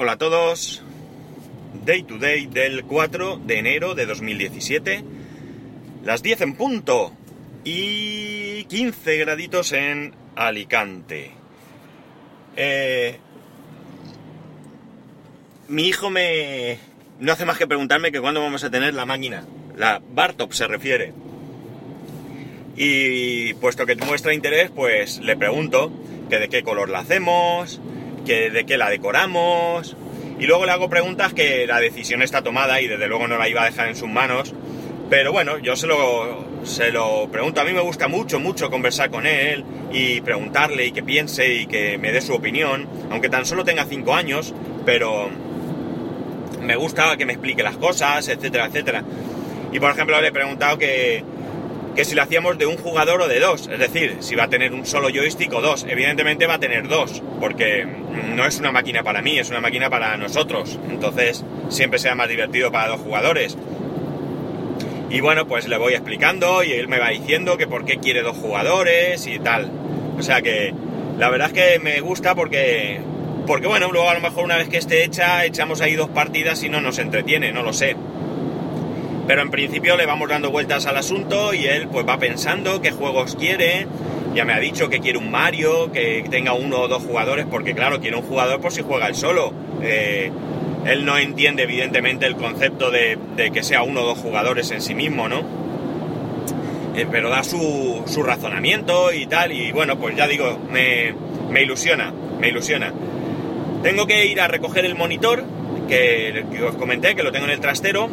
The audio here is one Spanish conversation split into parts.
Hola a todos. Day to day del 4 de enero de 2017. Las 10 en punto. Y 15 graditos en Alicante. Eh, mi hijo me... No hace más que preguntarme que cuándo vamos a tener la máquina. La Bartop se refiere. Y puesto que muestra interés, pues le pregunto que de qué color la hacemos, que de qué la decoramos. Y luego le hago preguntas que la decisión está tomada y desde luego no la iba a dejar en sus manos. Pero bueno, yo se lo, se lo pregunto. A mí me gusta mucho, mucho conversar con él y preguntarle y que piense y que me dé su opinión. Aunque tan solo tenga 5 años, pero me gusta que me explique las cosas, etcétera, etcétera. Y por ejemplo le he preguntado que, que si lo hacíamos de un jugador o de dos, es decir, si va a tener un solo joystick o dos. Evidentemente va a tener dos, porque no es una máquina para mí, es una máquina para nosotros. Entonces siempre será más divertido para dos jugadores. Y bueno, pues le voy explicando y él me va diciendo que por qué quiere dos jugadores y tal. O sea que la verdad es que me gusta porque, porque bueno, luego a lo mejor una vez que esté hecha, echamos ahí dos partidas y no nos entretiene, no lo sé. Pero en principio le vamos dando vueltas al asunto y él pues va pensando qué juegos quiere. Ya me ha dicho que quiere un Mario, que tenga uno o dos jugadores, porque claro, quiere un jugador por si juega él solo. Eh, él no entiende evidentemente el concepto de, que sea uno o dos jugadores en sí mismo, ¿no? Eh, pero da su, su, razonamiento y tal, y bueno, pues ya digo, me, me ilusiona, me ilusiona. Tengo que ir a recoger el monitor, que, que os comenté, que lo tengo en el trastero,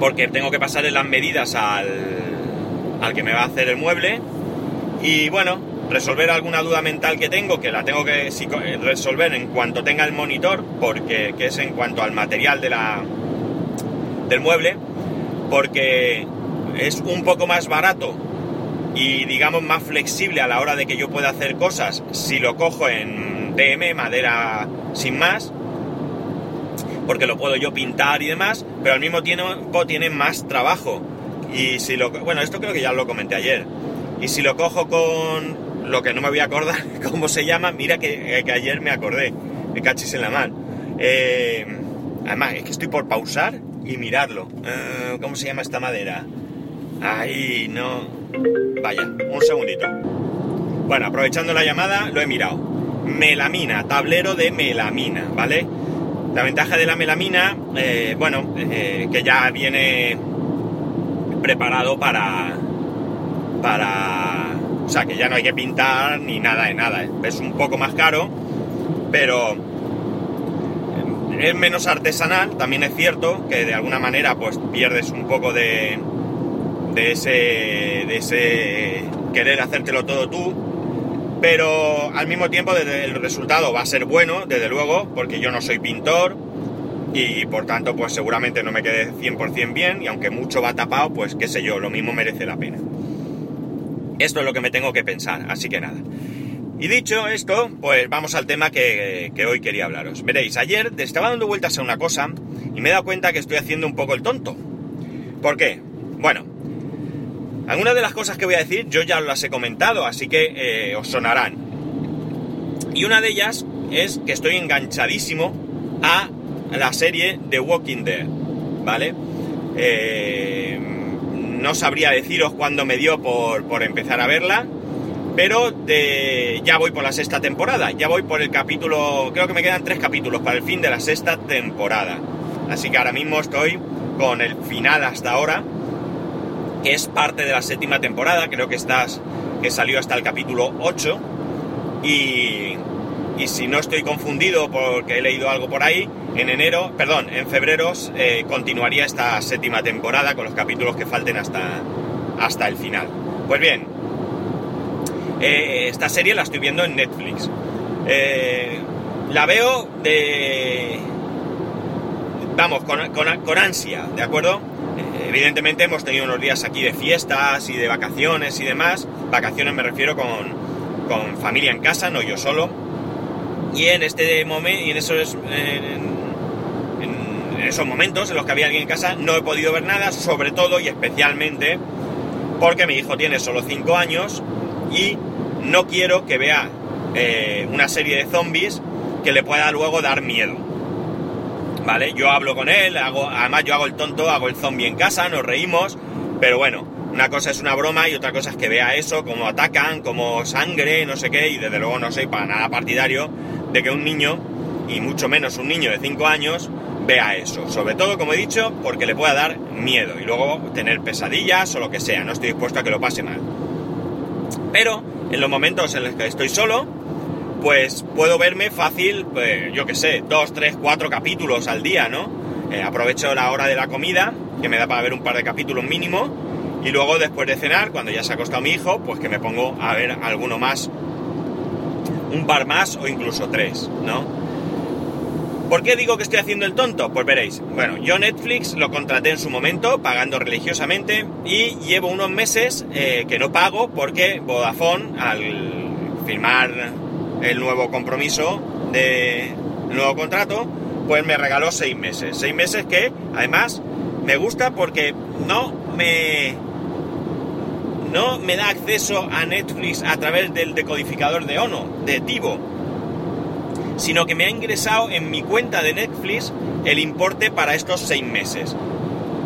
porque tengo que pasarle las medidas al, al que me va a hacer el mueble. Y bueno, resolver alguna duda mental que tengo, que la tengo que resolver en cuanto tenga el monitor, porque que es en cuanto al material de la, del mueble, porque es un poco más barato y digamos más flexible a la hora de que yo pueda hacer cosas. Si lo cojo en DM, madera sin más, porque lo puedo yo pintar y demás, pero al mismo tiempo tiene más trabajo. Y si lo... Bueno, esto creo que ya lo comenté ayer. Y si lo cojo con lo que no me voy a acordar cómo se llama, mira que, ayer me acordé, me cachis en la mano. Eh, además, es que estoy por pausar y mirarlo. Eh, ¿Cómo se llama esta madera? Ahí, no. Vaya, un segundito. Bueno, aprovechando la llamada, lo he mirado. Melamina, tablero de melamina, ¿vale? La ventaja de la melamina, eh, bueno, eh, que ya viene preparado para, para, o sea, que ya no hay que pintar ni nada de nada. Es un poco más caro, pero es menos artesanal. También es cierto que de alguna manera, pues pierdes un poco de, de ese, de ese querer hacértelo todo tú pero al mismo tiempo el resultado va a ser bueno, desde luego, porque yo no soy pintor y por tanto pues seguramente no me quede 100% bien y aunque mucho va tapado, pues qué sé yo, lo mismo merece la pena. Esto es lo que me tengo que pensar, así que nada. Y dicho esto, pues vamos al tema que, que hoy quería hablaros. Veréis, ayer estaba dando vueltas a una cosa y me he dado cuenta que estoy haciendo un poco el tonto. ¿Por qué? Bueno, algunas de las cosas que voy a decir yo ya las he comentado, así que eh, os sonarán. Y una de ellas es que estoy enganchadísimo a la serie The Walking Dead, ¿vale? Eh, no sabría deciros cuándo me dio por, empezar a verla, pero ya voy por la sexta temporada, ya voy por el capítulo, creo que me quedan tres capítulos para el fin de la sexta temporada. Así que ahora mismo estoy con el final hasta ahora que es parte de la séptima temporada, creo que estás, que salió hasta el capítulo 8, y, y si no estoy confundido porque he leído algo por ahí, en enero, perdón, en febrero eh, continuaría esta séptima temporada con los capítulos que falten hasta, hasta el final. Pues bien, eh, esta serie la estoy viendo en Netflix. Eh, la veo de... Vamos, con, con, con ansia, ¿de acuerdo? Evidentemente hemos tenido unos días aquí de fiestas y de vacaciones y demás. Vacaciones me refiero con, con familia en casa, no yo solo. Y en este momento, y en esos, esos momentos en los que había alguien en casa, no he podido ver nada, sobre todo y especialmente porque mi hijo tiene solo 5 años y no quiero que vea eh, una serie de zombies que le pueda luego dar miedo. ¿Vale? Yo hablo con él, hago, además yo hago el tonto, hago el zombie en casa, nos reímos, pero bueno, una cosa es una broma y otra cosa es que vea eso, cómo atacan, como sangre, no sé qué, y desde luego no soy para nada partidario de que un niño, y mucho menos un niño de 5 años, vea eso. Sobre todo, como he dicho, porque le pueda dar miedo y luego tener pesadillas o lo que sea. No estoy dispuesto a que lo pase mal. Pero en los momentos en los que estoy solo, pues puedo verme fácil, pues, yo que sé, dos, tres, cuatro capítulos al día, ¿no? Eh, aprovecho la hora de la comida, que me da para ver un par de capítulos mínimo, y luego después de cenar, cuando ya se ha acostado mi hijo, pues que me pongo a ver alguno más, un par más o incluso tres, ¿no? ¿Por qué digo que estoy haciendo el tonto? Pues veréis. Bueno, yo Netflix lo contraté en su momento, pagando religiosamente, y llevo unos meses eh, que no pago porque Vodafone, al firmar el nuevo compromiso de nuevo contrato, pues me regaló seis meses. Seis meses que, además, me gusta porque no me no me da acceso a Netflix a través del decodificador de ONO, de Tivo sino que me ha ingresado en mi cuenta de Netflix el importe para estos seis meses,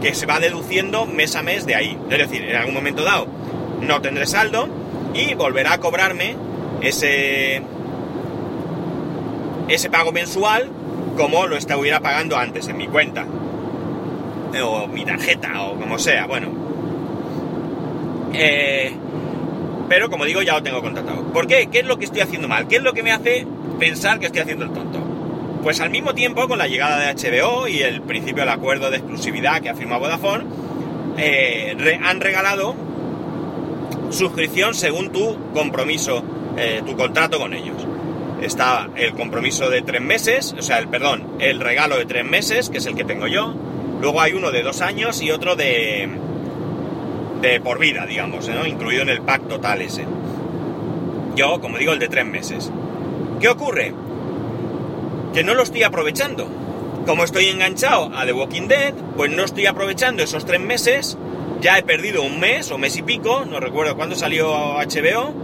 que se va deduciendo mes a mes de ahí. Es decir, en algún momento dado no tendré saldo y volverá a cobrarme ese, ese pago mensual como lo estuviera pagando antes en mi cuenta. O mi tarjeta, o como sea, bueno. Eh, pero como digo, ya lo tengo contratado. ¿Por qué? ¿Qué es lo que estoy haciendo mal? ¿Qué es lo que me hace pensar que estoy haciendo el tonto. Pues al mismo tiempo, con la llegada de HBO y el principio del acuerdo de exclusividad que ha firmado Vodafone, eh, han regalado suscripción según tu compromiso, eh, tu contrato con ellos. Está el compromiso de tres meses, o sea, el perdón, el regalo de tres meses, que es el que tengo yo. Luego hay uno de dos años y otro de, de por vida, digamos, ¿no? incluido en el pack total ese. Yo, como digo, el de tres meses. ¿Qué ocurre? Que no lo estoy aprovechando. Como estoy enganchado a The Walking Dead, pues no estoy aprovechando esos tres meses. Ya he perdido un mes o mes y pico, no recuerdo cuándo salió HBO,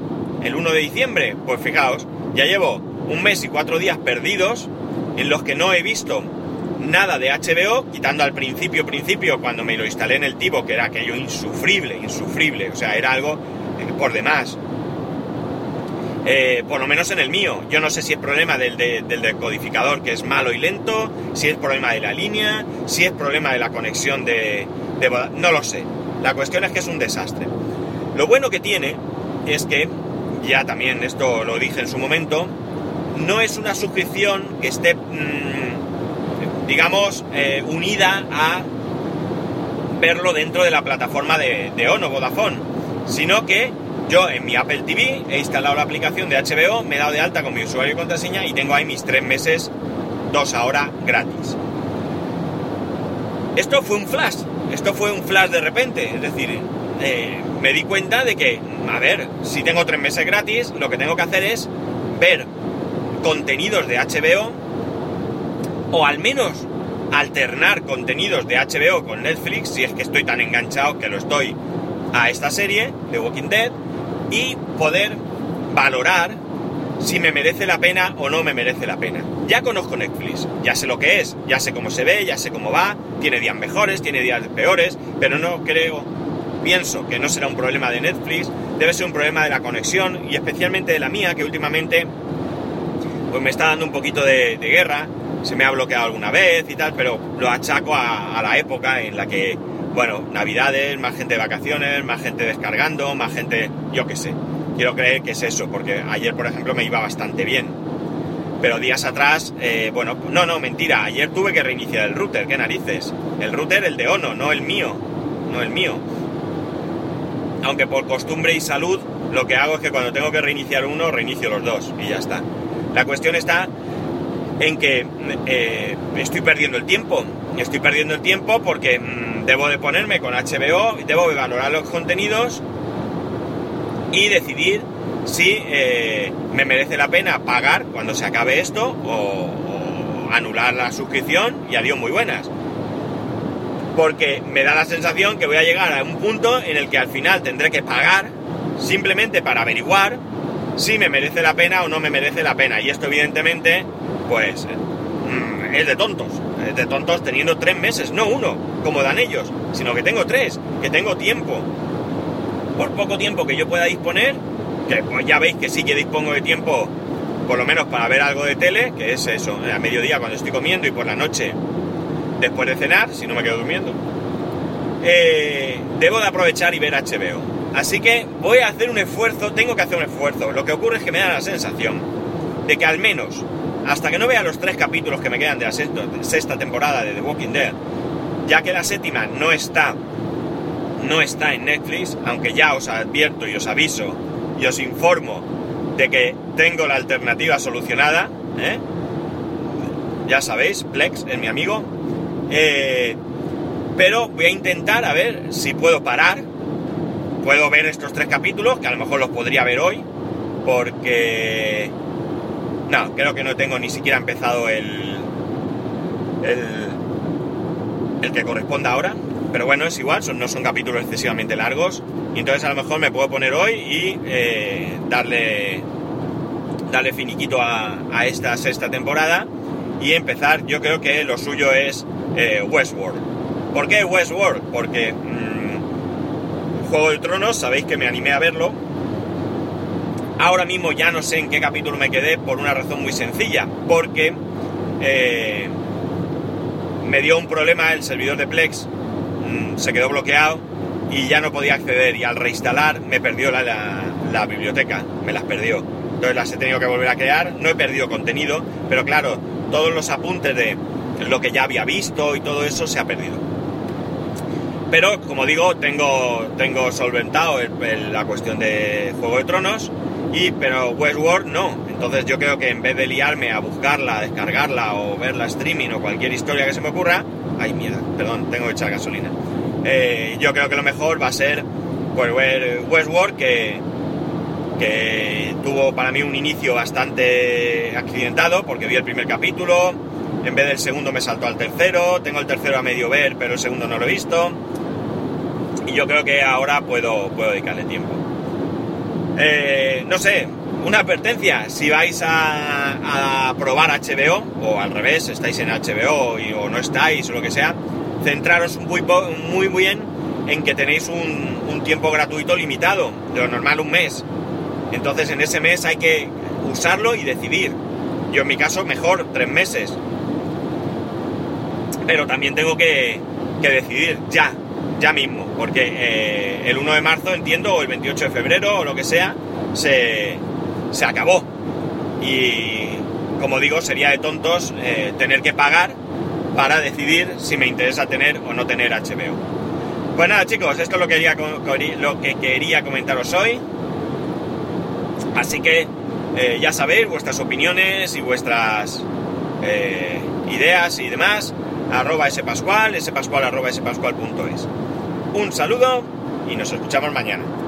el 1 de diciembre. Pues fijaos, ya llevo un mes y cuatro días perdidos en los que no he visto nada de HBO, quitando al principio, principio, cuando me lo instalé en el tipo, que era aquello insufrible, insufrible, o sea, era algo por demás. Eh, por lo menos en el mío. Yo no sé si es problema del, del, decodificador que es malo y lento, si es problema de la línea, si es problema de la conexión de, de... No lo sé. La cuestión es que es un desastre. Lo bueno que tiene es que, ya también esto lo dije en su momento, no es una suscripción que esté, mm, digamos, eh, unida a verlo dentro de la plataforma de, de Ono, Vodafone, sino que yo en mi Apple TV he instalado la aplicación de HBO, me he dado de alta con mi usuario y contraseña y tengo ahí mis tres meses, dos ahora gratis. Esto fue un flash, esto fue un flash de repente, es decir, eh, me di cuenta de que, a ver, si tengo tres meses gratis, lo que tengo que hacer es ver contenidos de HBO o al menos alternar contenidos de HBO con Netflix, si es que estoy tan enganchado que lo estoy a esta serie de Walking Dead, y poder valorar si me merece la pena o no me merece la pena. Ya conozco Netflix, ya sé lo que es, ya sé cómo se ve, ya sé cómo va, tiene días mejores, tiene días peores, pero no creo, pienso que no será un problema de Netflix, debe ser un problema de la conexión y especialmente de la mía, que últimamente pues me está dando un poquito de, guerra, se me ha bloqueado alguna vez y tal, pero lo achaco a la época en la que bueno, navidades, más gente de vacaciones, más gente descargando, más gente, yo qué sé. Quiero creer que es eso, porque ayer, por ejemplo, me iba bastante bien. Pero días atrás, eh, bueno, no, no, mentira, ayer tuve que reiniciar el router, qué narices. El router, el de Ono, no el mío, no el mío. Aunque por costumbre y salud, lo que hago es que cuando tengo que reiniciar uno, reinicio los dos y ya está. La cuestión está en que eh, estoy perdiendo el tiempo. Estoy perdiendo el tiempo porque mm, debo de ponerme con HBO, debo de valorar los contenidos y decidir si eh, me merece la pena pagar cuando se acabe esto o, anular la suscripción y adiós muy buenas. Porque me da la sensación que voy a llegar a un punto en el que al final tendré que pagar simplemente para averiguar si me merece la pena o no me merece la pena. Y esto evidentemente pues mm, es de tontos. Es de tontos teniendo tres meses, no uno, como dan ellos, sino que tengo tres, que tengo tiempo. Por poco tiempo que yo pueda disponer, que pues ya veis que sí que dispongo de tiempo, por lo menos para ver algo de tele, que es eso, a mediodía cuando estoy comiendo y por la noche después de cenar, si no me quedo durmiendo. Eh, debo de aprovechar y ver HBO. Así que voy a hacer un esfuerzo, tengo que hacer un esfuerzo. Lo que ocurre es que me da la sensación de que al menos, hasta que no vea los tres capítulos que me quedan de la sexta, temporada de The Walking Dead, ya que la séptima no está, no está en Netflix, aunque ya os advierto y os aviso y os informo de que tengo la alternativa solucionada, ¿eh? ya sabéis, Plex es mi amigo, eh, pero voy a intentar a ver si puedo parar. Puedo ver estos tres capítulos, que a lo mejor los podría ver hoy, porque... No, creo que no tengo ni siquiera empezado el... El, el que corresponda ahora. Pero bueno, es igual, no son capítulos excesivamente largos. Y entonces a lo mejor me puedo poner hoy y eh, darle, darle finiquito a, esta sexta temporada y empezar. Yo creo que lo suyo es eh, Westworld. ¿Por qué Westworld? Porque mmm, Juego de Tronos, sabéis que me animé a verlo. Ahora mismo ya no sé en qué capítulo me quedé por una razón muy sencilla, porque eh, me dio un problema el servidor de Plex, se quedó bloqueado y ya no podía acceder y al reinstalar me perdió la, la, biblioteca, me las perdió. Entonces las he tenido que volver a crear, no he perdido contenido, pero claro, todos los apuntes de lo que ya había visto y todo eso se ha perdido. Pero, como digo, tengo, tengo solventado la cuestión de Juego de Tronos, y, pero Westworld no. Entonces yo creo que en vez de liarme a buscarla, descargarla o verla streaming o cualquier historia que se me ocurra, ay mierda, perdón, tengo que echar gasolina. Eh, yo creo que lo mejor va a ser pues, ver Westworld, que, que tuvo para mí un inicio bastante accidentado, porque vi el primer capítulo, en vez del segundo me saltó al tercero, tengo el tercero a medio ver, pero el segundo no lo he visto y yo creo que ahora puedo, puedo dedicarle tiempo. Eh, no sé, una advertencia, si vais a, a, probar HBO, o al revés, estáis en HBO y, o no estáis, o lo que sea, centraros muy, bien en que tenéis un, tiempo gratuito limitado, de lo normal un mes. Entonces en ese mes hay que usarlo y decidir. Yo en mi caso mejor tres meses. Pero también tengo que, que decidir ya, ya mismo, porque eh, el 1 de marzo, entiendo, o el 28 de febrero, o lo que sea, se, se acabó. Y como digo, sería de tontos eh, tener que pagar para decidir si me interesa tener o no tener HBO. Pues nada chicos, esto es lo que quería, lo que quería comentaros hoy. Así que eh, ya sabéis vuestras opiniones y vuestras eh, ideas y demás. Arroba spascual, spascual arroba spascual.es. Un saludo y nos escuchamos mañana.